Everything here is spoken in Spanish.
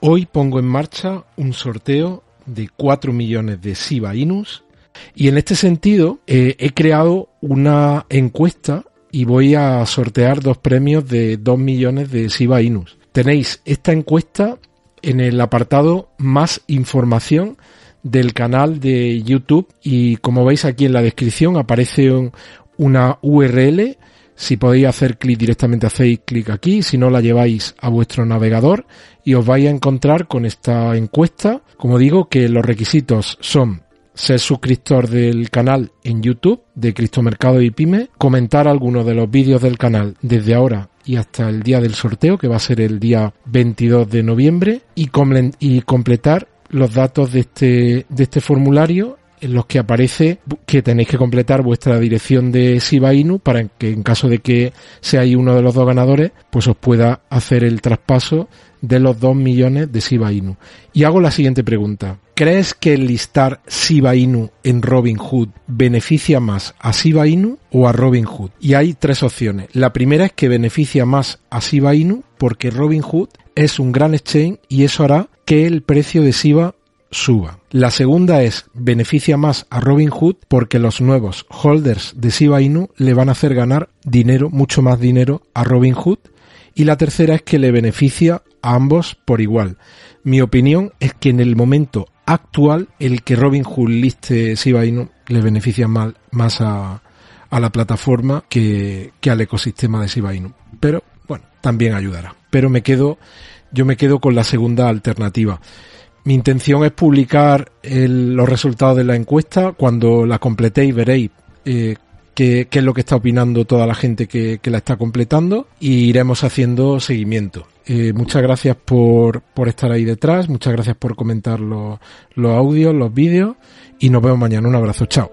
Hoy pongo en marcha un sorteo de 4 millones de Shiba Inus y en este sentido eh, he creado una encuesta y voy a sortear dos premios de 2 millones de Shiba Inus. Tenéis esta encuesta en el apartado más información del canal de YouTube y como veis aquí en la descripción aparece una URL si podéis hacer clic directamente hacéis clic aquí, si no la lleváis a vuestro navegador y os vais a encontrar con esta encuesta. Como digo que los requisitos son ser suscriptor del canal en YouTube de Cristo Mercado y Pyme, comentar algunos de los vídeos del canal desde ahora y hasta el día del sorteo, que va a ser el día 22 de noviembre, y, y completar los datos de este, de este formulario en los que aparece que tenéis que completar vuestra dirección de Shiba Inu para que en caso de que seáis uno de los dos ganadores, pues os pueda hacer el traspaso de los 2 millones de Shiba Inu. Y hago la siguiente pregunta. ¿Crees que listar Shiba Inu en Robinhood beneficia más a Shiba Inu o a Robinhood? Y hay tres opciones. La primera es que beneficia más a Shiba Inu porque Robinhood es un gran exchange y eso hará que el precio de Shiba suba. La segunda es beneficia más a Robinhood porque los nuevos holders de Shiba Inu le van a hacer ganar dinero, mucho más dinero a Robinhood. Y la tercera es que le beneficia a ambos por igual. Mi opinión es que en el momento actual el que Robinhood liste Shiba Inu le beneficia más, más a, la plataforma que, que al ecosistema de Shiba Inu. Pero bueno, también ayudará. Pero me quedo, yo me quedo con la segunda alternativa. Mi intención es publicar los resultados de la encuesta. Cuando la completéis veréis eh, qué, es lo que está opinando toda la gente que, la está completando y iremos haciendo seguimiento. Eh, muchas gracias por, estar ahí detrás, muchas gracias por comentar los, los audios, los vídeos y nos vemos mañana. Un abrazo, chao.